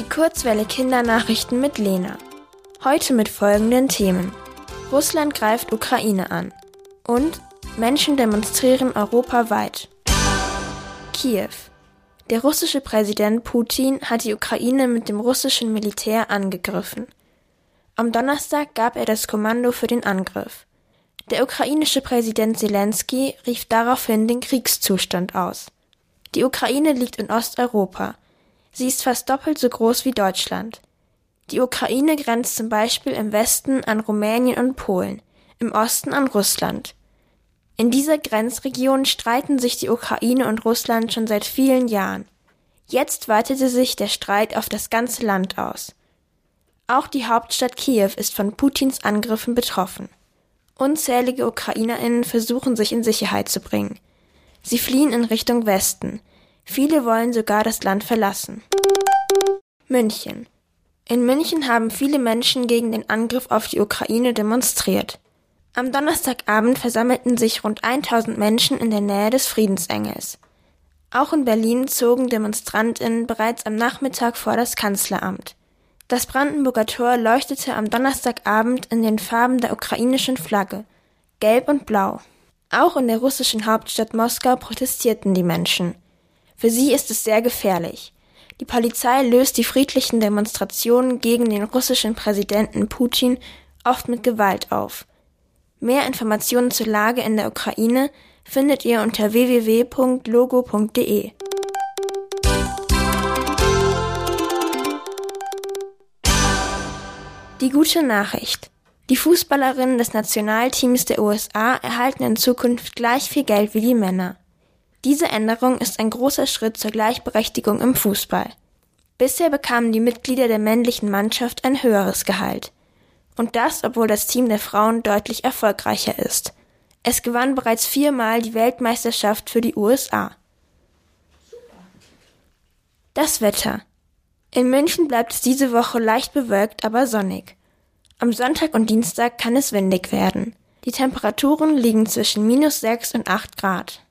Die Kurzwelle Kindernachrichten mit Lena. Heute mit folgenden Themen. Russland greift Ukraine an. Und Menschen demonstrieren europaweit. Kiew. Der russische Präsident Putin hat die Ukraine mit dem russischen Militär angegriffen. Am Donnerstag gab er das Kommando für den Angriff. Der ukrainische Präsident Zelensky rief daraufhin den Kriegszustand aus. Die Ukraine liegt in Osteuropa. Sie ist fast doppelt so groß wie Deutschland. Die Ukraine grenzt zum Beispiel im Westen an Rumänien und Polen, im Osten an Russland. In dieser Grenzregion streiten sich die Ukraine und Russland schon seit vielen Jahren. Jetzt weitete sich der Streit auf das ganze Land aus. Auch die Hauptstadt Kiew ist von Putins Angriffen betroffen. Unzählige Ukrainerinnen versuchen sich in Sicherheit zu bringen. Sie fliehen in Richtung Westen. Viele wollen sogar das Land verlassen. München. In München haben viele Menschen gegen den Angriff auf die Ukraine demonstriert. Am Donnerstagabend versammelten sich rund 1000 Menschen in der Nähe des Friedensengels. Auch in Berlin zogen Demonstrantinnen bereits am Nachmittag vor das Kanzleramt. Das Brandenburger Tor leuchtete am Donnerstagabend in den Farben der ukrainischen Flagge, gelb und blau. Auch in der russischen Hauptstadt Moskau protestierten die Menschen. Für sie ist es sehr gefährlich. Die Polizei löst die friedlichen Demonstrationen gegen den russischen Präsidenten Putin oft mit Gewalt auf. Mehr Informationen zur Lage in der Ukraine findet ihr unter www.logo.de. Die gute Nachricht. Die Fußballerinnen des Nationalteams der USA erhalten in Zukunft gleich viel Geld wie die Männer. Diese Änderung ist ein großer Schritt zur Gleichberechtigung im Fußball. Bisher bekamen die Mitglieder der männlichen Mannschaft ein höheres Gehalt. Und das, obwohl das Team der Frauen deutlich erfolgreicher ist. Es gewann bereits viermal die Weltmeisterschaft für die USA. Das Wetter. In München bleibt es diese Woche leicht bewölkt, aber sonnig. Am Sonntag und Dienstag kann es windig werden. Die Temperaturen liegen zwischen minus 6 und 8 Grad.